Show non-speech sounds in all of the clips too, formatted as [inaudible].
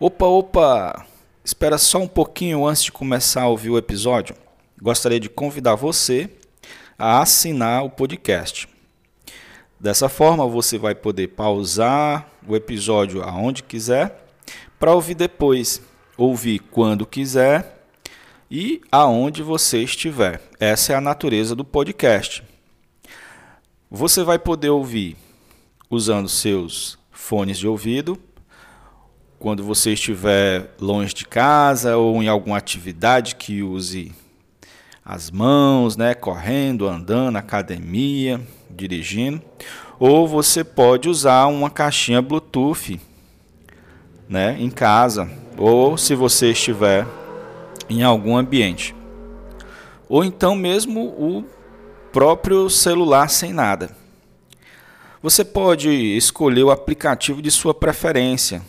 Opa, opa! Espera só um pouquinho antes de começar a ouvir o episódio. Gostaria de convidar você a assinar o podcast. Dessa forma, você vai poder pausar o episódio aonde quiser para ouvir depois, ouvir quando quiser e aonde você estiver. Essa é a natureza do podcast. Você vai poder ouvir usando seus fones de ouvido quando você estiver longe de casa ou em alguma atividade que use as mãos, né, correndo, andando, academia, dirigindo, ou você pode usar uma caixinha Bluetooth, né, em casa, ou se você estiver em algum ambiente. Ou então mesmo o próprio celular sem nada. Você pode escolher o aplicativo de sua preferência.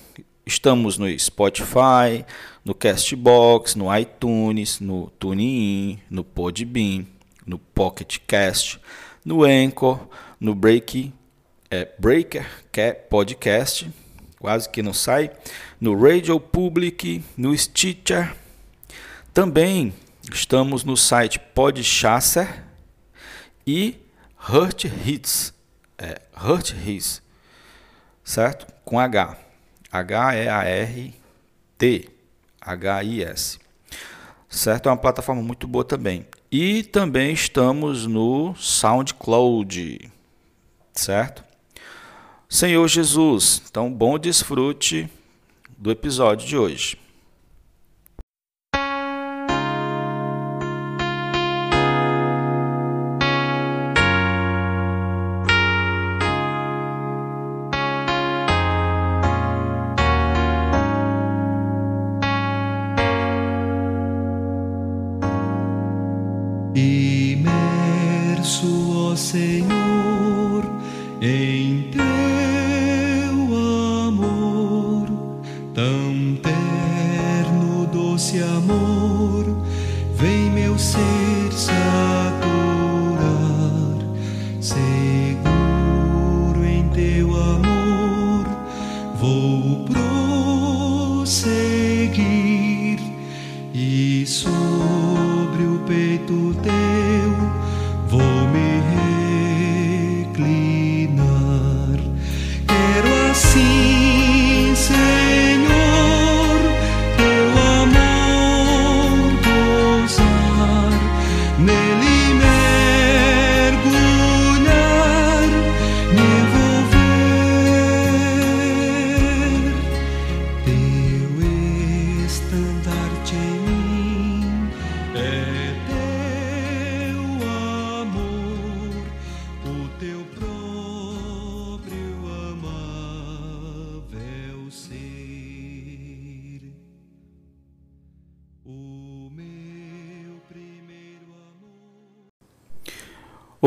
Estamos no Spotify, no Castbox, no iTunes, no TuneIn, no Podbean, no Pocket Cast, no Anchor, no Break, é, Breaker Podcast, quase que não sai, no Radio Public, no Stitcher. Também estamos no site Podchaser e Hurt Hits, é, Hurt Hits, certo? Com H. H-E-A-R-T, H-I-S. Certo? É uma plataforma muito boa também. E também estamos no SoundCloud, certo? Senhor Jesus, então bom desfrute do episódio de hoje.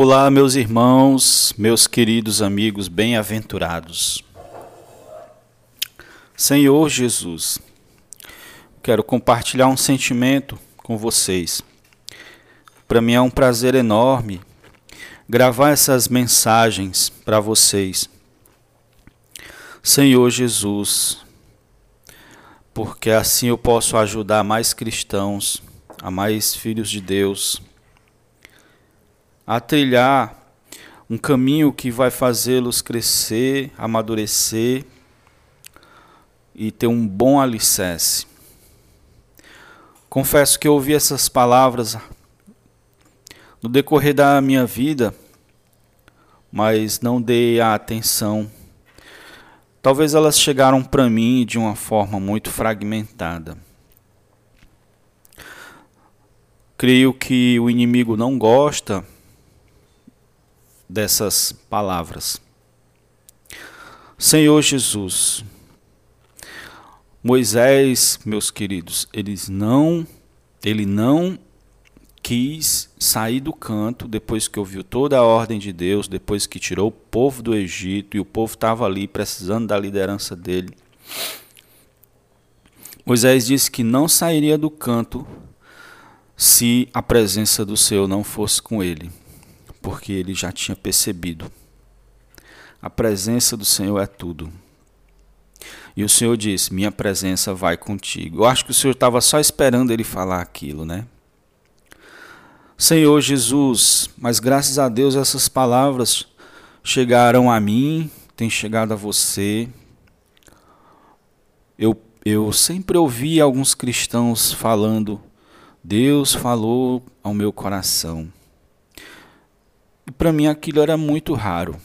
Olá, meus irmãos, meus queridos amigos bem-aventurados. Senhor Jesus, quero compartilhar um sentimento com vocês. Para mim é um prazer enorme gravar essas mensagens para vocês. Senhor Jesus, porque assim eu posso ajudar mais cristãos, a mais filhos de Deus a trilhar um caminho que vai fazê-los crescer, amadurecer e ter um bom alicerce. Confesso que eu ouvi essas palavras no decorrer da minha vida, mas não dei a atenção. Talvez elas chegaram para mim de uma forma muito fragmentada. Creio que o inimigo não gosta dessas palavras. Senhor Jesus, Moisés, meus queridos, eles não, ele não quis sair do canto depois que ouviu toda a ordem de Deus, depois que tirou o povo do Egito e o povo estava ali precisando da liderança dele. Moisés disse que não sairia do canto se a presença do Senhor não fosse com ele porque ele já tinha percebido. A presença do Senhor é tudo. E o Senhor disse: Minha presença vai contigo. Eu acho que o Senhor estava só esperando ele falar aquilo, né? Senhor Jesus, mas graças a Deus essas palavras chegaram a mim, têm chegado a você. Eu, eu sempre ouvi alguns cristãos falando, Deus falou ao meu coração. E para mim aquilo era muito raro.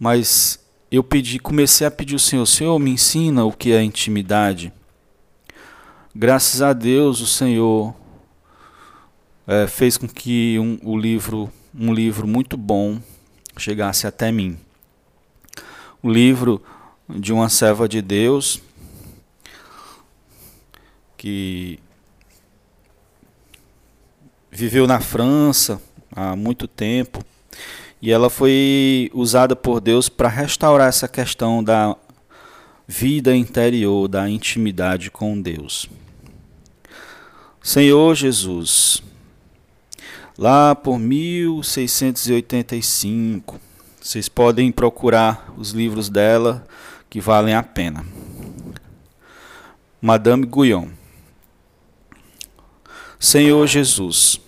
Mas eu pedi, comecei a pedir ao Senhor, Senhor, me ensina o que é intimidade. Graças a Deus o Senhor é, fez com que um, o livro, um livro muito bom chegasse até mim. O livro de uma serva de Deus que viveu na França há muito tempo e ela foi usada por Deus para restaurar essa questão da vida interior, da intimidade com Deus. Senhor Jesus, lá por 1685. Vocês podem procurar os livros dela que valem a pena. Madame Guyon. Senhor Jesus.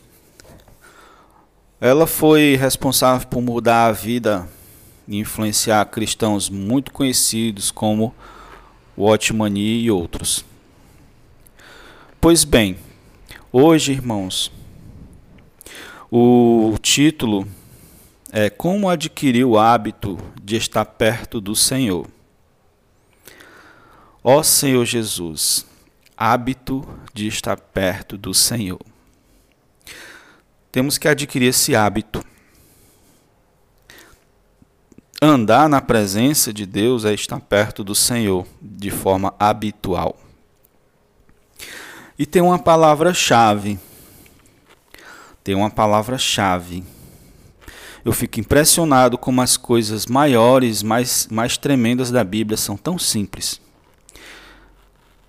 Ela foi responsável por mudar a vida e influenciar cristãos muito conhecidos como Watchmani e outros. Pois bem, hoje, irmãos, o título é Como adquirir o hábito de estar perto do Senhor. Ó Senhor Jesus, hábito de estar perto do Senhor. Temos que adquirir esse hábito. Andar na presença de Deus é estar perto do Senhor de forma habitual. E tem uma palavra-chave tem uma palavra-chave. Eu fico impressionado como as coisas maiores, mais, mais tremendas da Bíblia são tão simples.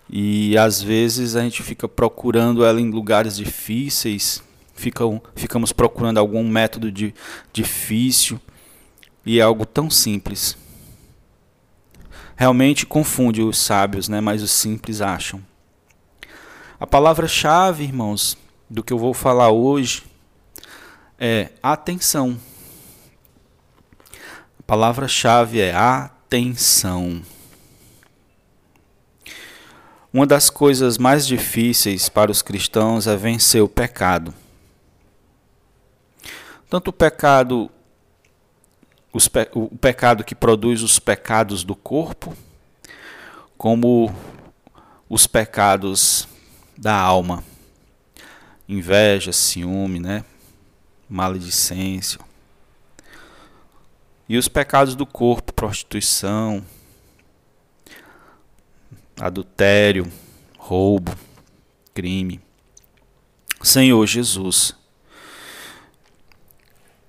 E às vezes a gente fica procurando ela em lugares difíceis, fica, ficamos procurando algum método de, difícil e é algo tão simples. Realmente confunde os sábios, né? mas os simples acham. A palavra-chave, irmãos, do que eu vou falar hoje é atenção. A palavra-chave é atenção. Uma das coisas mais difíceis para os cristãos é vencer o pecado. Tanto o pecado, o pecado que produz os pecados do corpo, como os pecados da alma inveja, ciúme, né? maledicência. E os pecados do corpo, prostituição, adultério, roubo, crime. Senhor Jesus.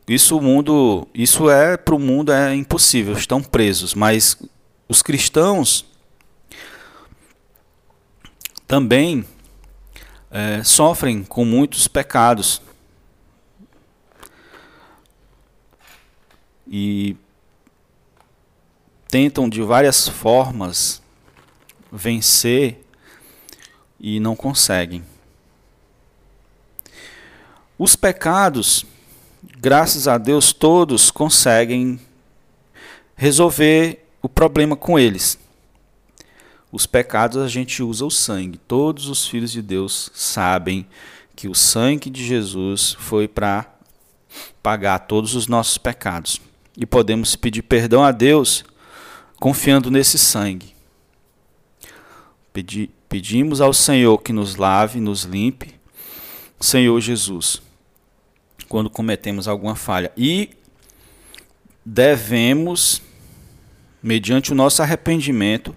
Isso o mundo, isso é para o mundo é impossível, estão presos, mas os cristãos também é, sofrem com muitos pecados. E tentam de várias formas vencer e não conseguem. Os pecados, graças a Deus, todos conseguem resolver o problema com eles. Os pecados a gente usa o sangue. Todos os filhos de Deus sabem que o sangue de Jesus foi para pagar todos os nossos pecados. E podemos pedir perdão a Deus confiando nesse sangue. Pedi, pedimos ao Senhor que nos lave, nos limpe, Senhor Jesus, quando cometemos alguma falha. E devemos, mediante o nosso arrependimento,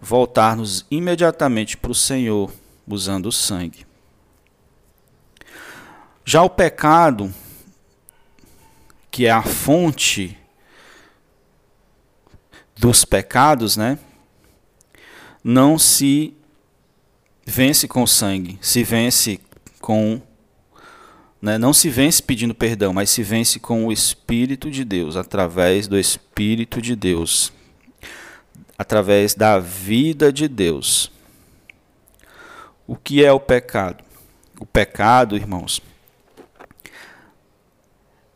voltar-nos imediatamente para o Senhor usando o sangue. Já o pecado, que é a fonte dos pecados, né? Não se vence com sangue, se vence com né, não se vence pedindo perdão, mas se vence com o Espírito de Deus, através do Espírito de Deus através da vida de Deus. O que é o pecado? O pecado, irmãos,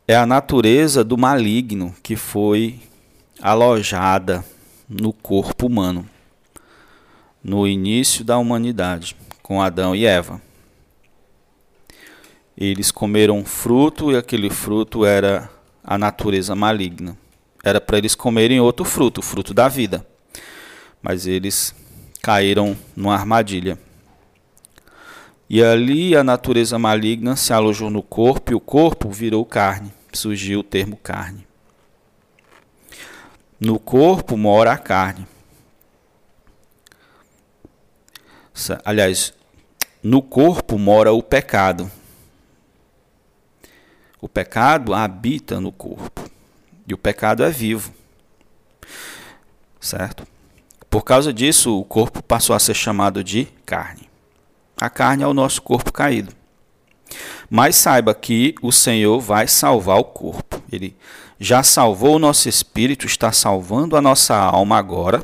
é a natureza do maligno que foi alojada no corpo humano no início da humanidade, com Adão e Eva. Eles comeram fruto e aquele fruto era a natureza maligna. Era para eles comerem outro fruto, o fruto da vida. Mas eles caíram numa armadilha. E ali a natureza maligna se alojou no corpo e o corpo virou carne. Surgiu o termo carne. No corpo mora a carne. Aliás, no corpo mora o pecado. O pecado habita no corpo. E o pecado é vivo. Certo? Por causa disso, o corpo passou a ser chamado de carne. A carne é o nosso corpo caído. Mas saiba que o Senhor vai salvar o corpo. Ele já salvou o nosso espírito, está salvando a nossa alma agora.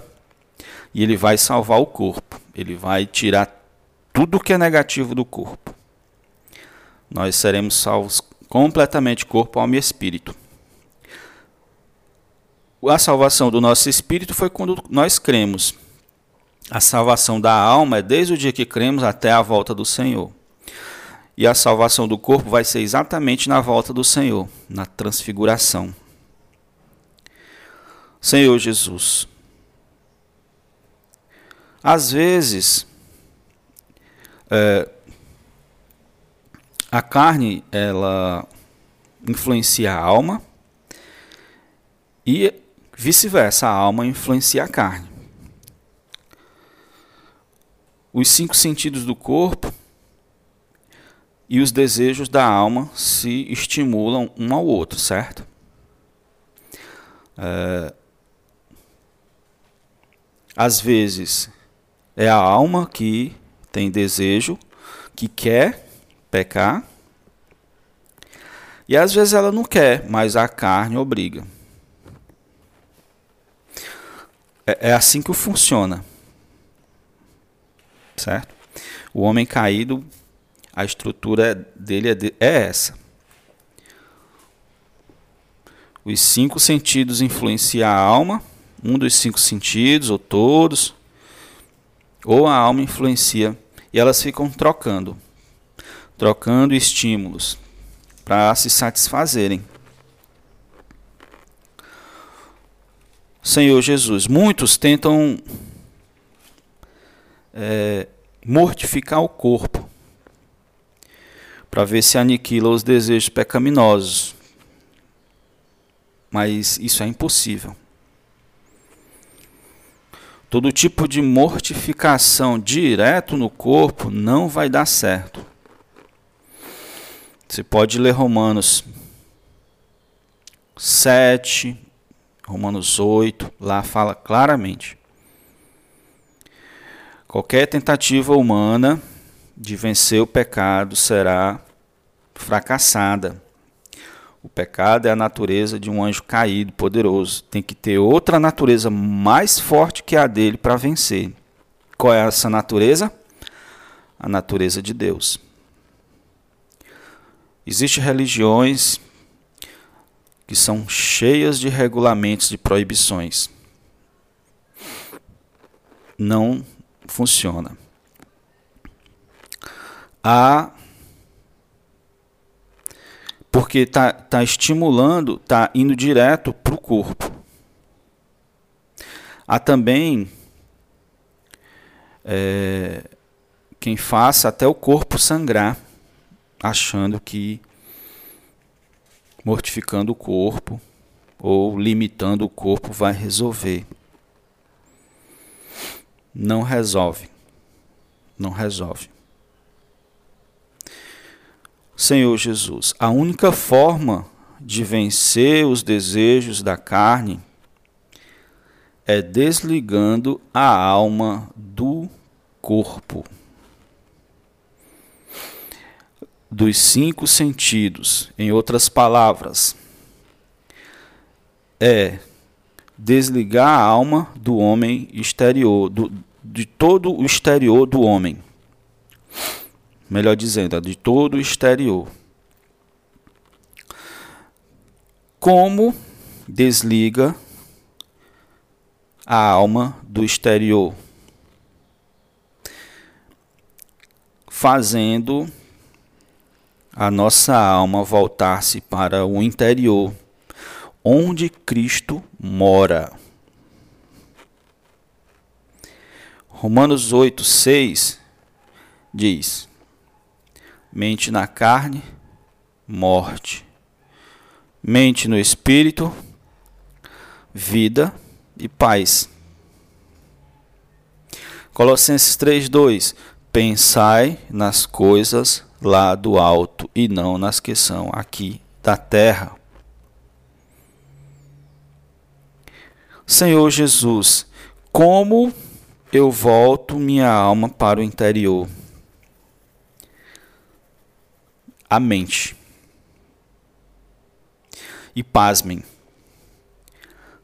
E ele vai salvar o corpo. Ele vai tirar tudo que é negativo do corpo. Nós seremos salvos completamente corpo, alma e espírito. A salvação do nosso espírito foi quando nós cremos. A salvação da alma é desde o dia que cremos até a volta do Senhor. E a salvação do corpo vai ser exatamente na volta do Senhor, na transfiguração. Senhor Jesus, às vezes, é, a carne ela influencia a alma e vice-versa, a alma influencia a carne. Os cinco sentidos do corpo e os desejos da alma se estimulam um ao outro, certo? É, às vezes é a alma que tem desejo, que quer pecar. E às vezes ela não quer, mas a carne obriga. É, é assim que funciona. Certo? O homem caído, a estrutura dele é, de, é essa. Os cinco sentidos influenciam a alma, um dos cinco sentidos, ou todos ou a alma influencia e elas ficam trocando, trocando estímulos para se satisfazerem. Senhor Jesus, muitos tentam é, mortificar o corpo para ver se aniquila os desejos pecaminosos, mas isso é impossível. Todo tipo de mortificação direto no corpo não vai dar certo. Você pode ler Romanos 7, Romanos 8, lá fala claramente. Qualquer tentativa humana de vencer o pecado será fracassada. O pecado é a natureza de um anjo caído, poderoso. Tem que ter outra natureza mais forte que a dele para vencer. Qual é essa natureza? A natureza de Deus. Existem religiões que são cheias de regulamentos de proibições. Não funciona. Há porque está tá estimulando, está indo direto para o corpo. Há também é, quem faça até o corpo sangrar, achando que mortificando o corpo ou limitando o corpo vai resolver. Não resolve. Não resolve. Senhor Jesus, a única forma de vencer os desejos da carne é desligando a alma do corpo, dos cinco sentidos. Em outras palavras, é desligar a alma do homem exterior, do, de todo o exterior do homem. Melhor dizendo, de todo o exterior. Como desliga a alma do exterior? Fazendo a nossa alma voltar-se para o interior, onde Cristo mora. Romanos 8, 6 diz: Mente na carne, morte. Mente no espírito, vida e paz. Colossenses 2: Pensai nas coisas lá do alto e não nas que são aqui da terra. Senhor Jesus, como eu volto minha alma para o interior? A mente. E pasmem,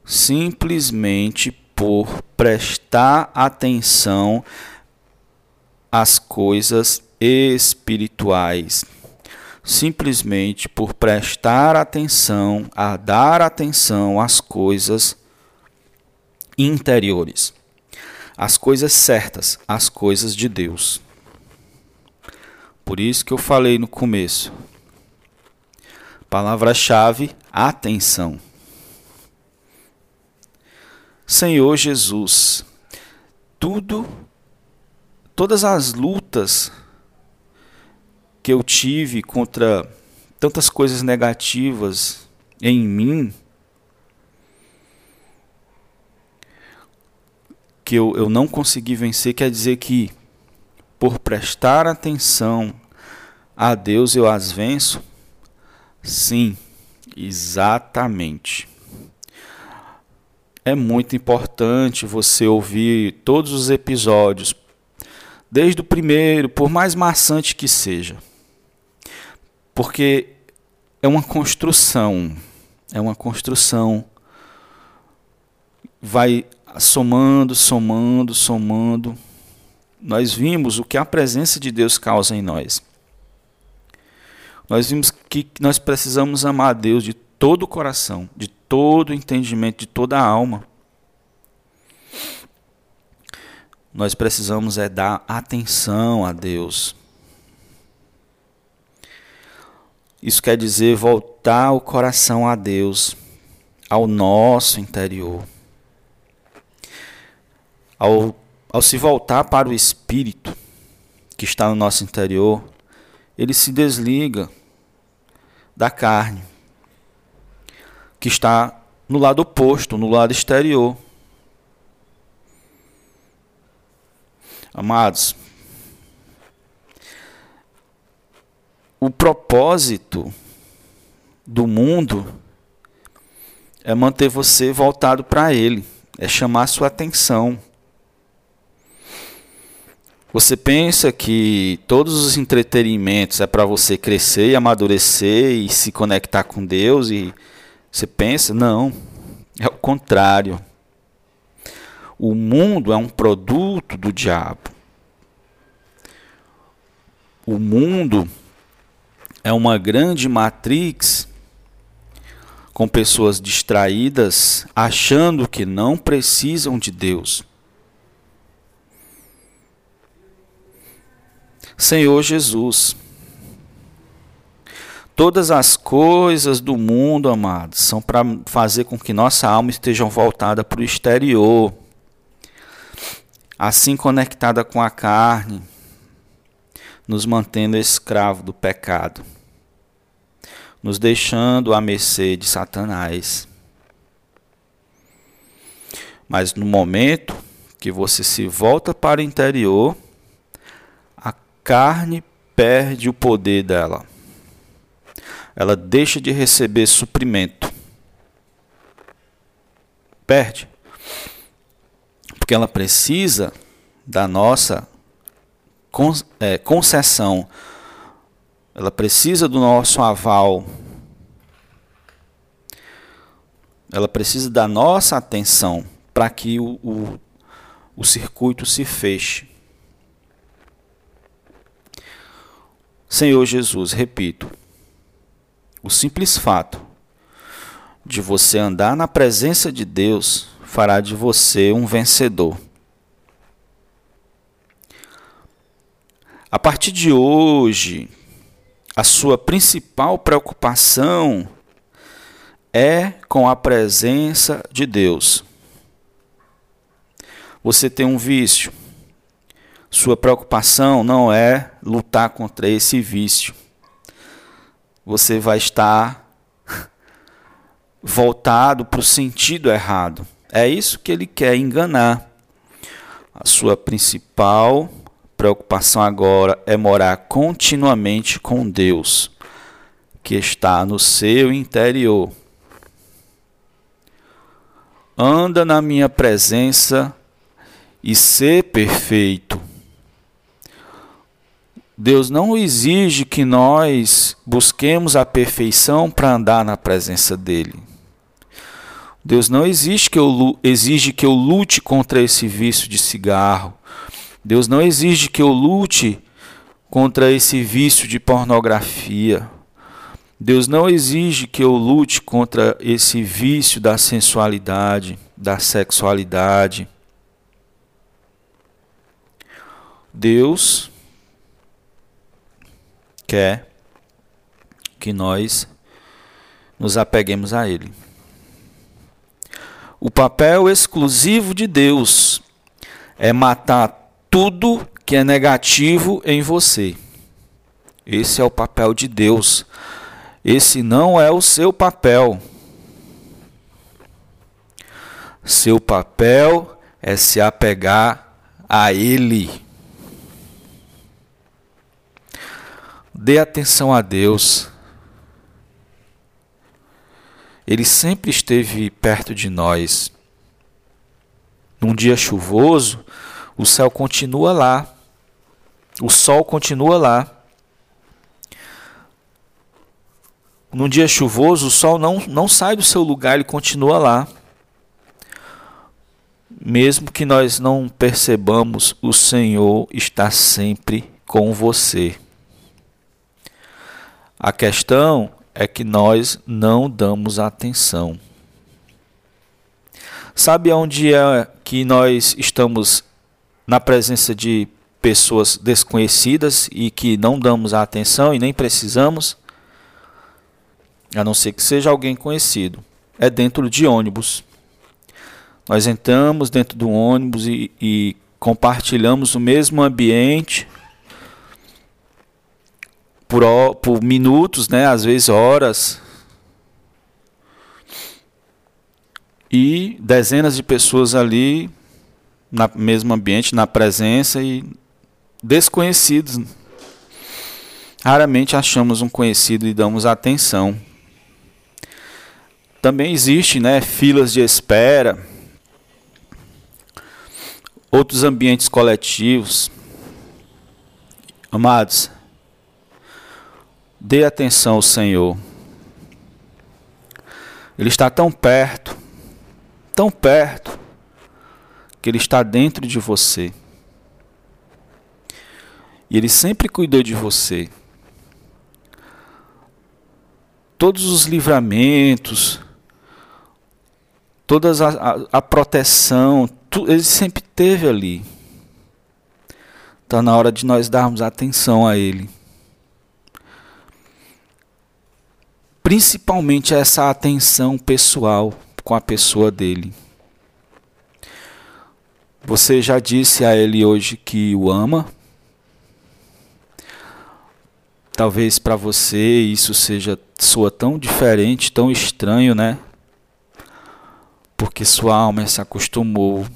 simplesmente por prestar atenção às coisas espirituais, simplesmente por prestar atenção, a dar atenção às coisas interiores, às coisas certas, às coisas de Deus. Por isso que eu falei no começo. Palavra-chave: atenção. Senhor Jesus, tudo, todas as lutas que eu tive contra tantas coisas negativas em mim, que eu, eu não consegui vencer, quer dizer que por prestar atenção a Deus eu as venço? Sim, exatamente. É muito importante você ouvir todos os episódios, desde o primeiro, por mais maçante que seja porque é uma construção, é uma construção. Vai somando, somando, somando. Nós vimos o que a presença de Deus causa em nós. Nós vimos que nós precisamos amar a Deus de todo o coração, de todo o entendimento, de toda a alma. Nós precisamos é dar atenção a Deus. Isso quer dizer voltar o coração a Deus, ao nosso interior. Ao, ao se voltar para o Espírito que está no nosso interior, ele se desliga da carne, que está no lado oposto, no lado exterior. Amados, o propósito do mundo é manter você voltado para ele, é chamar sua atenção. Você pensa que todos os entretenimentos é para você crescer e amadurecer e se conectar com Deus e você pensa, não, é o contrário. O mundo é um produto do diabo. O mundo é uma grande matrix com pessoas distraídas, achando que não precisam de Deus. Senhor Jesus, todas as coisas do mundo, amados, são para fazer com que nossa alma esteja voltada para o exterior, assim conectada com a carne, nos mantendo escravo do pecado nos deixando à mercê de Satanás. Mas no momento que você se volta para o interior, a carne perde o poder dela. Ela deixa de receber suprimento. Perde. Porque ela precisa da nossa é, concessão ela precisa do nosso aval. ela precisa da nossa atenção para que o, o, o circuito se feche. Senhor Jesus, repito, o simples fato de você andar na presença de Deus fará de você um vencedor. A partir de hoje, a sua principal preocupação é com a presença de Deus. Você tem um vício. Sua preocupação não é lutar contra esse vício. Você vai estar [laughs] voltado para o sentido errado. É isso que ele quer enganar. A sua principal preocupação agora é morar continuamente com Deus, que está no seu interior. Anda na minha presença e ser perfeito. Deus não exige que nós busquemos a perfeição para andar na presença dele. Deus não exige que, eu, exige que eu lute contra esse vício de cigarro. Deus não exige que eu lute contra esse vício de pornografia. Deus não exige que eu lute contra esse vício da sensualidade, da sexualidade. Deus quer que nós nos apeguemos a Ele. O papel exclusivo de Deus é matar tudo que é negativo em você. Esse é o papel de Deus. Esse não é o seu papel. Seu papel é se apegar a Ele. Dê atenção a Deus. Ele sempre esteve perto de nós. Num dia chuvoso, o céu continua lá. O sol continua lá. Num dia chuvoso, o sol não, não sai do seu lugar, ele continua lá. Mesmo que nós não percebamos, o Senhor está sempre com você. A questão é que nós não damos atenção. Sabe onde é que nós estamos na presença de pessoas desconhecidas e que não damos a atenção e nem precisamos, a não ser que seja alguém conhecido, é dentro de ônibus. Nós entramos dentro do ônibus e, e compartilhamos o mesmo ambiente por, por minutos, né, às vezes horas. E dezenas de pessoas ali no mesmo ambiente, na presença e desconhecidos. Raramente achamos um conhecido e damos atenção. Também existe, né, filas de espera, outros ambientes coletivos. Amados, dê atenção ao Senhor. Ele está tão perto, tão perto que Ele está dentro de você. E Ele sempre cuidou de você. Todos os livramentos, toda a, a, a proteção, tu, Ele sempre teve ali. Está na hora de nós darmos atenção a Ele. Principalmente essa atenção pessoal com a pessoa dele. Você já disse a ele hoje que o ama? Talvez para você isso seja soa tão diferente, tão estranho, né? Porque sua alma se acostumou.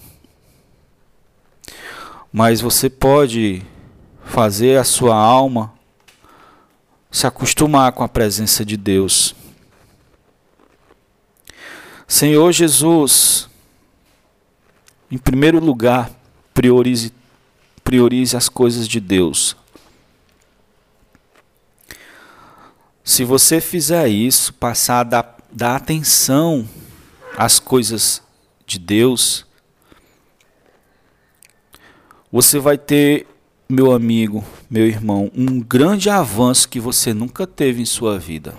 Mas você pode fazer a sua alma se acostumar com a presença de Deus. Senhor Jesus, em primeiro lugar, priorize, priorize as coisas de Deus. Se você fizer isso, passar da, da atenção as coisas de Deus, você vai ter, meu amigo, meu irmão, um grande avanço que você nunca teve em sua vida.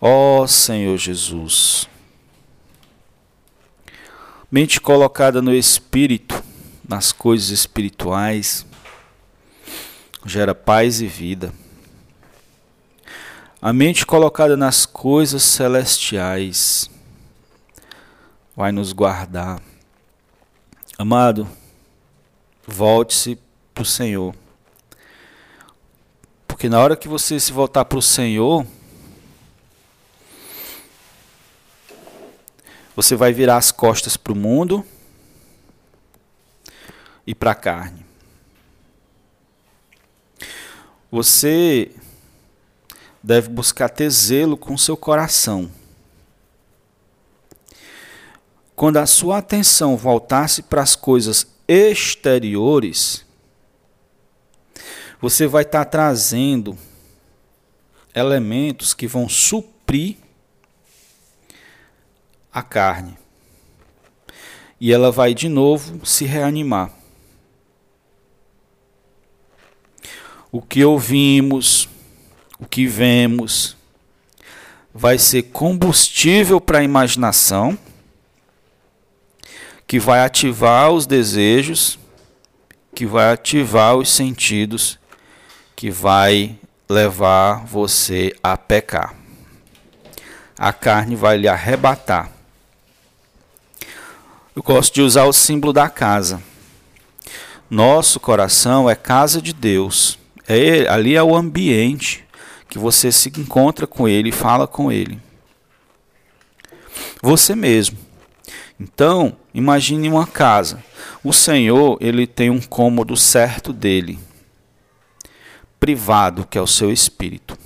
Ó oh, Senhor Jesus. Mente colocada no espírito, nas coisas espirituais, gera paz e vida. A mente colocada nas coisas celestiais vai nos guardar. Amado, volte-se para o Senhor. Porque na hora que você se voltar para o Senhor, você vai virar as costas para o mundo e para a carne. Você deve buscar ter zelo com seu coração. Quando a sua atenção voltasse para as coisas exteriores, você vai estar trazendo elementos que vão suprir a carne. E ela vai de novo se reanimar. O que ouvimos, o que vemos, vai ser combustível para a imaginação, que vai ativar os desejos, que vai ativar os sentidos, que vai levar você a pecar. A carne vai lhe arrebatar. Eu gosto de usar o símbolo da casa. Nosso coração é casa de Deus. É, ali é o ambiente que você se encontra com ele e fala com ele. Você mesmo. Então, imagine uma casa. O Senhor, ele tem um cômodo certo dele, privado, que é o seu espírito.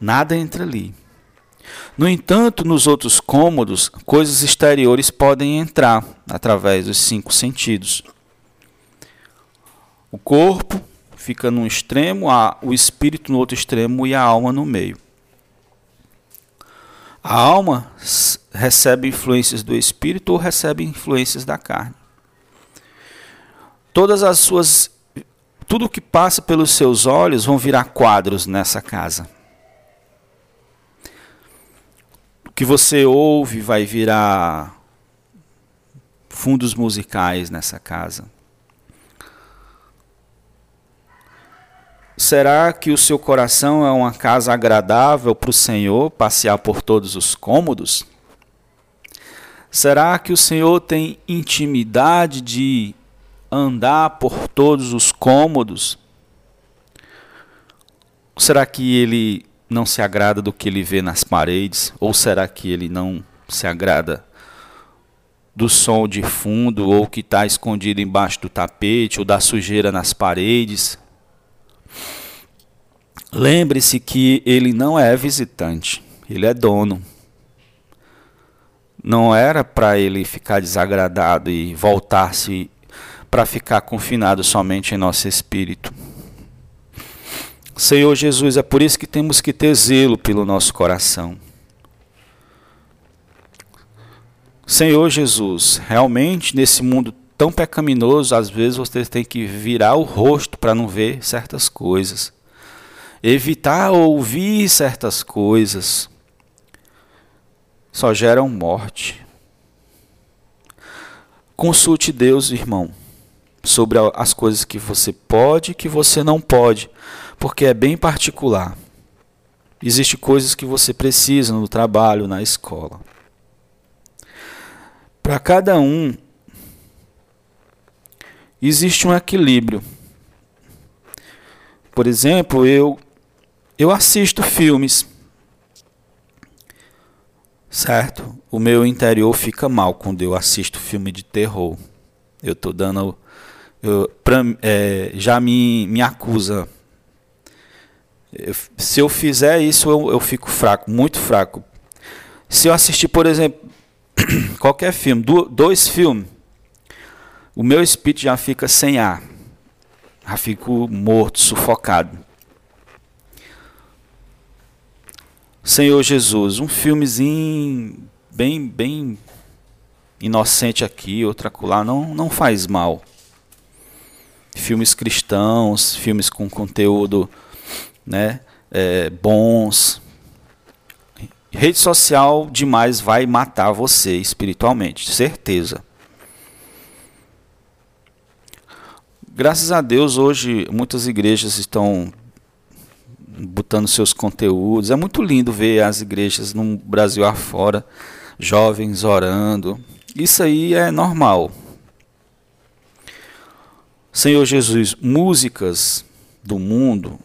Nada entra ali. No entanto, nos outros cômodos, coisas exteriores podem entrar através dos cinco sentidos. O corpo, fica num extremo, a, o espírito no outro extremo e a alma no meio. A alma recebe influências do espírito ou recebe influências da carne. Todas as suas tudo que passa pelos seus olhos vão virar quadros nessa casa. O que você ouve vai virar fundos musicais nessa casa. Será que o seu coração é uma casa agradável para o Senhor passear por todos os cômodos? Será que o Senhor tem intimidade de andar por todos os cômodos? Será que ele não se agrada do que ele vê nas paredes? Ou será que ele não se agrada do som de fundo ou que está escondido embaixo do tapete ou da sujeira nas paredes? Lembre-se que ele não é visitante, ele é dono. Não era para ele ficar desagradado e voltar-se para ficar confinado somente em nosso espírito. Senhor Jesus, é por isso que temos que ter zelo pelo nosso coração. Senhor Jesus, realmente nesse mundo tão pecaminoso, às vezes você tem que virar o rosto para não ver certas coisas. Evitar ouvir certas coisas só geram morte. Consulte Deus, irmão, sobre as coisas que você pode e que você não pode, porque é bem particular. Existem coisas que você precisa no trabalho, na escola. Para cada um, existe um equilíbrio. Por exemplo, eu eu assisto filmes. Certo? O meu interior fica mal quando eu assisto filme de terror. Eu tô dando eu, pra, é, já me, me acusa. Se eu fizer isso, eu, eu fico fraco, muito fraco. Se eu assistir, por exemplo, [clears throat] qualquer filme, do, dois filmes, o meu espírito já fica sem ar. Já fico morto, sufocado. Senhor Jesus, um filmezinho bem, bem inocente aqui, outro acolá, não, não faz mal. Filmes cristãos, filmes com conteúdo né, é, bons. Rede social demais vai matar você espiritualmente, certeza. Graças a Deus, hoje muitas igrejas estão botando seus conteúdos. É muito lindo ver as igrejas no Brasil afora, jovens orando. Isso aí é normal. Senhor Jesus, músicas do mundo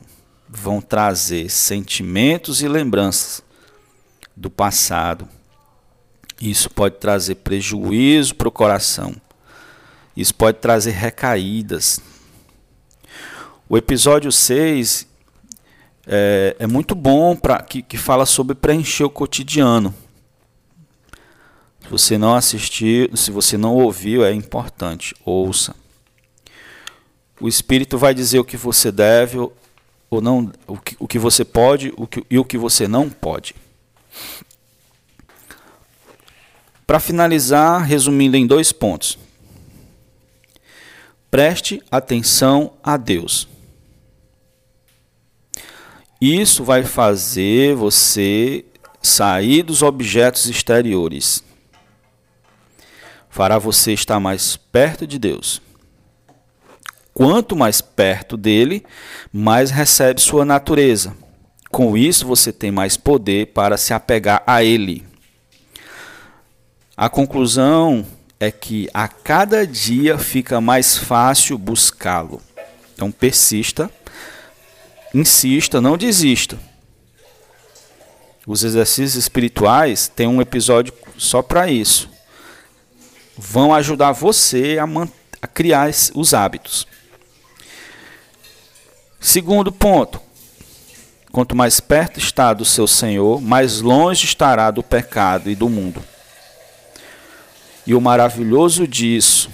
vão trazer sentimentos e lembranças do passado. Isso pode trazer prejuízo para o coração. Isso pode trazer recaídas. O episódio 6 é, é muito bom para que, que fala sobre preencher o cotidiano. Se você não assistiu, se você não ouviu, é importante, ouça. O Espírito vai dizer o que você deve ou não, o que, o que você pode o que, e o que você não pode. Para finalizar, resumindo em dois pontos. Preste atenção a Deus. Isso vai fazer você sair dos objetos exteriores fará você estar mais perto de Deus. Quanto mais perto dele, mais recebe sua natureza. Com isso, você tem mais poder para se apegar a ele. A conclusão é que a cada dia fica mais fácil buscá-lo. Então, persista, insista, não desista. Os exercícios espirituais têm um episódio só para isso vão ajudar você a, a criar os hábitos. Segundo ponto, quanto mais perto está do seu Senhor, mais longe estará do pecado e do mundo. E o maravilhoso disso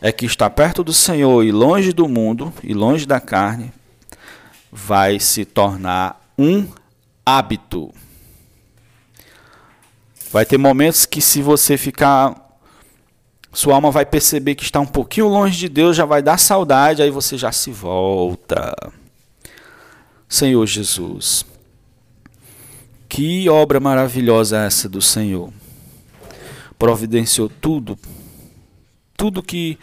é que estar perto do Senhor e longe do mundo e longe da carne vai se tornar um hábito. Vai ter momentos que se você ficar sua alma vai perceber que está um pouquinho longe de Deus, já vai dar saudade, aí você já se volta. Senhor Jesus, que obra maravilhosa é essa do Senhor. Providenciou tudo, tudo que,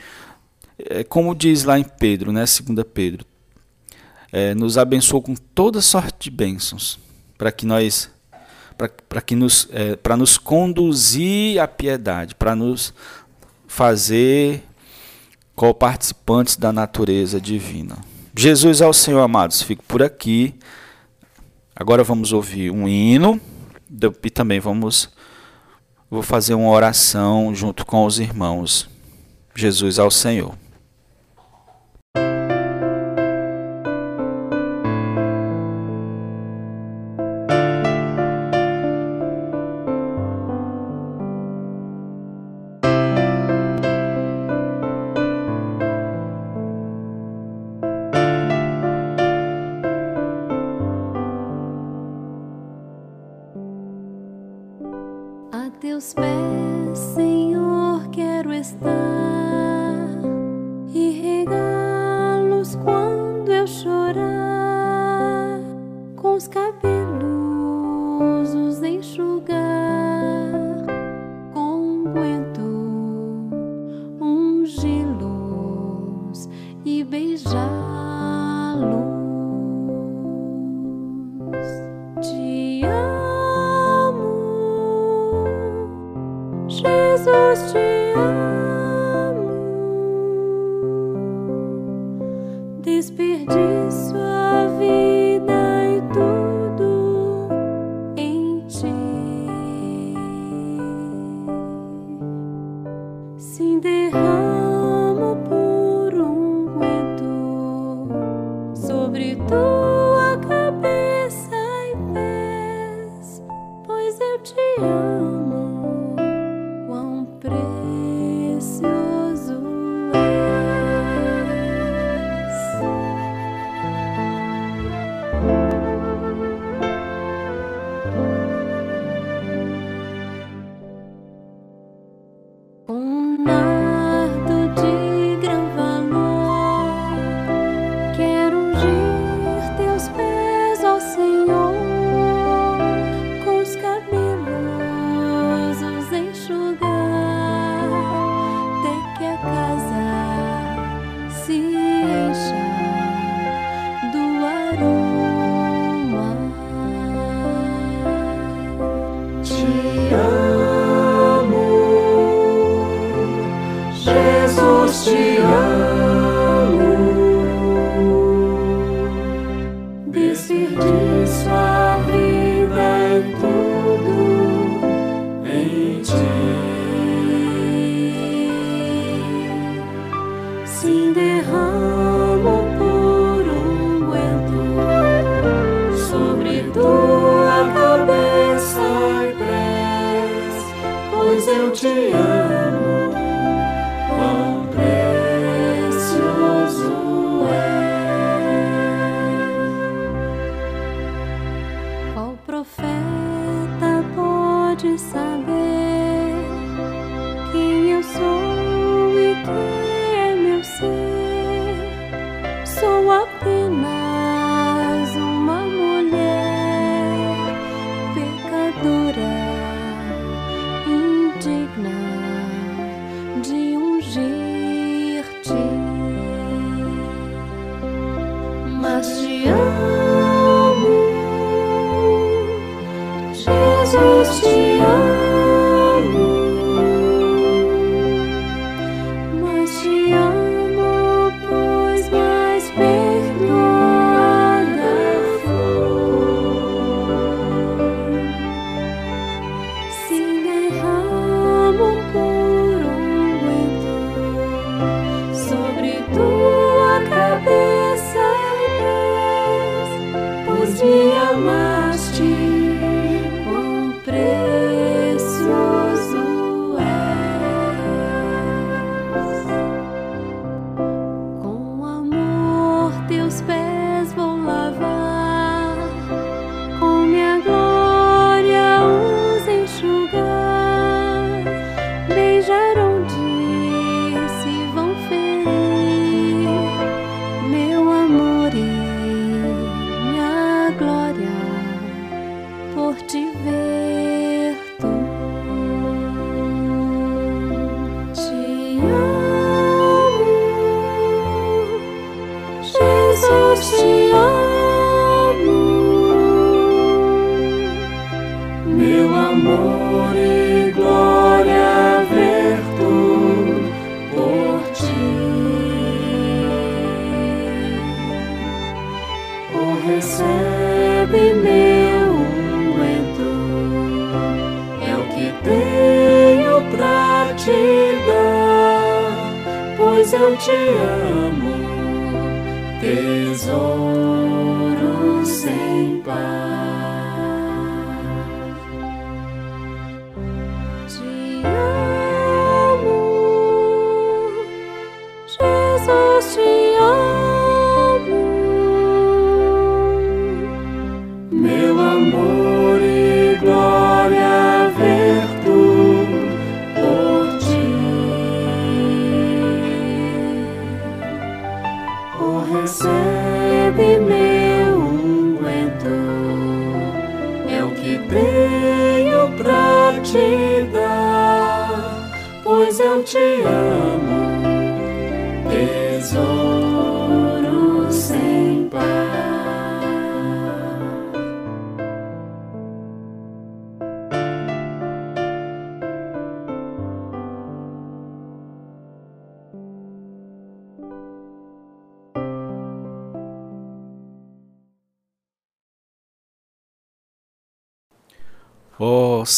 é, como diz lá em Pedro, né, segunda Pedro, é, nos abençoou com toda sorte de bênçãos, para que nós para que nos é, para nos conduzir à piedade, para nos fazer co-participantes da natureza divina. Jesus é o Senhor, amados. Fico por aqui. Agora vamos ouvir um hino e também vamos vou fazer uma oração junto com os irmãos. Jesus ao Senhor.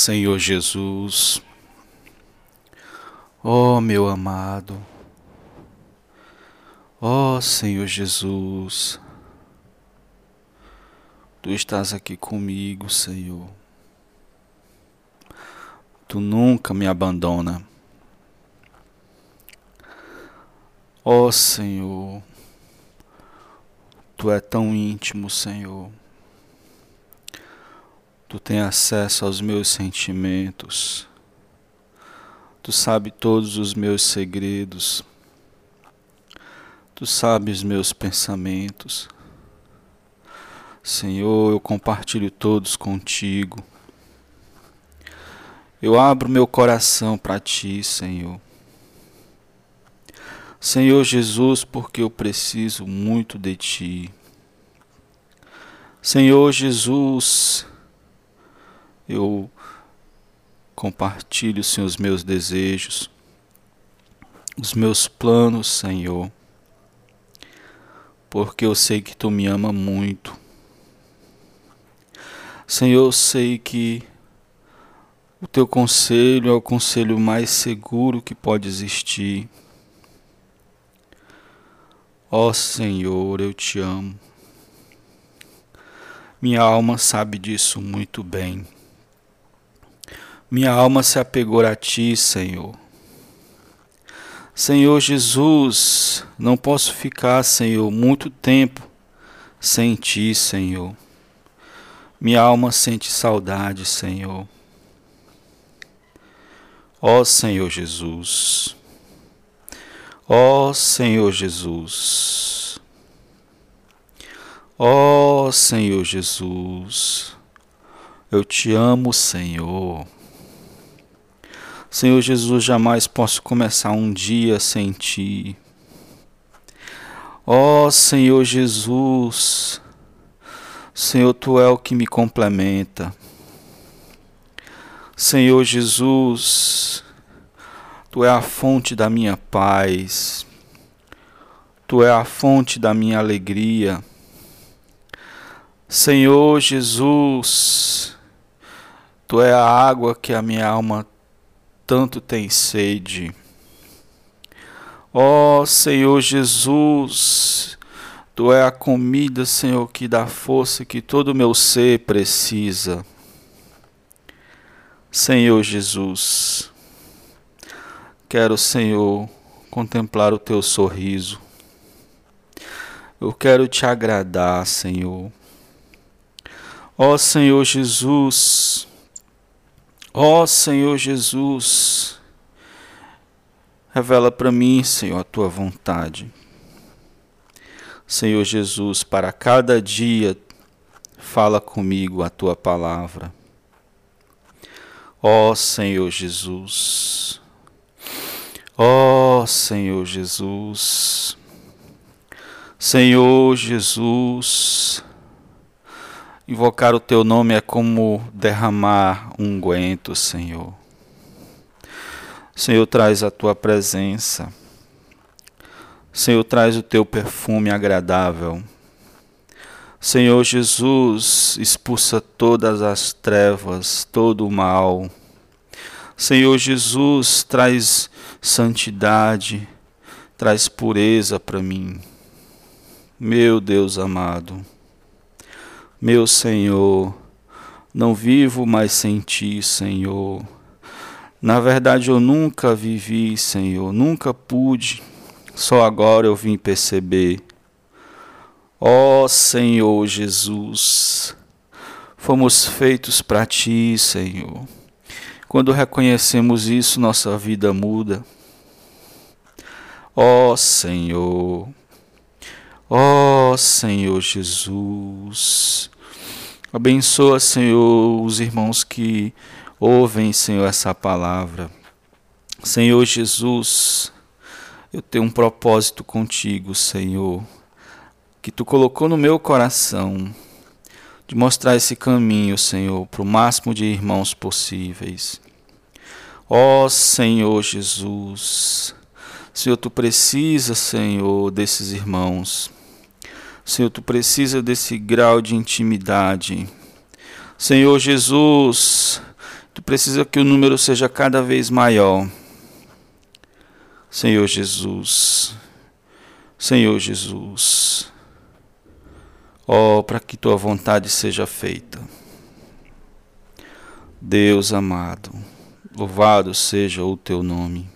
Senhor Jesus, ó meu amado, ó Senhor Jesus, Tu estás aqui comigo, Senhor. Tu nunca me abandona. Ó Senhor, Tu é tão íntimo, Senhor. Tu tem acesso aos meus sentimentos. Tu sabe todos os meus segredos. Tu sabes os meus pensamentos. Senhor, eu compartilho todos contigo. Eu abro meu coração para ti, Senhor. Senhor Jesus, porque eu preciso muito de ti. Senhor Jesus, eu compartilho, Senhor, os meus desejos, os meus planos, Senhor, porque eu sei que Tu me ama muito. Senhor, eu sei que o Teu conselho é o conselho mais seguro que pode existir. Ó Senhor, eu te amo. Minha alma sabe disso muito bem. Minha alma se apegou a ti, Senhor. Senhor Jesus, não posso ficar, Senhor, muito tempo sem ti, Senhor. Minha alma sente saudade, Senhor. Ó Senhor Jesus. Ó Senhor Jesus. Ó Senhor Jesus. Eu te amo, Senhor. Senhor Jesus, jamais posso começar um dia sem ti. Ó Senhor Jesus, Senhor, tu é o que me complementa. Senhor Jesus, tu é a fonte da minha paz. Tu é a fonte da minha alegria. Senhor Jesus, tu é a água que a minha alma tanto tem sede. Ó oh, Senhor Jesus, Tu é a comida, Senhor, que dá força que todo o meu ser precisa. Senhor Jesus, quero, Senhor, contemplar o Teu sorriso. Eu quero te agradar, Senhor. Ó Senhor Jesus, ó Senhor Jesus, Revela para mim, Senhor, a tua vontade. Senhor Jesus, para cada dia, fala comigo a tua palavra. Ó Senhor Jesus, ó Senhor Jesus, Senhor Jesus, invocar o teu nome é como derramar um unguento, Senhor. Senhor, traz a tua presença. Senhor, traz o teu perfume agradável. Senhor Jesus, expulsa todas as trevas, todo o mal. Senhor Jesus, traz santidade, traz pureza para mim. Meu Deus amado, meu Senhor, não vivo mais sem ti, Senhor. Na verdade, eu nunca vivi, Senhor, nunca pude, só agora eu vim perceber. Ó oh, Senhor Jesus, fomos feitos para Ti, Senhor. Quando reconhecemos isso, nossa vida muda. Ó oh, Senhor, ó oh, Senhor Jesus, abençoa, Senhor, os irmãos que Ouvem, Senhor, essa palavra. Senhor Jesus, eu tenho um propósito contigo, Senhor, que tu colocou no meu coração, de mostrar esse caminho, Senhor, para o máximo de irmãos possíveis. Ó oh, Senhor Jesus, Senhor, tu precisa, Senhor, desses irmãos. Senhor, tu precisa desse grau de intimidade. Senhor Jesus, Tu precisa que o número seja cada vez maior. Senhor Jesus, Senhor Jesus, ó, oh, para que tua vontade seja feita. Deus amado, louvado seja o teu nome.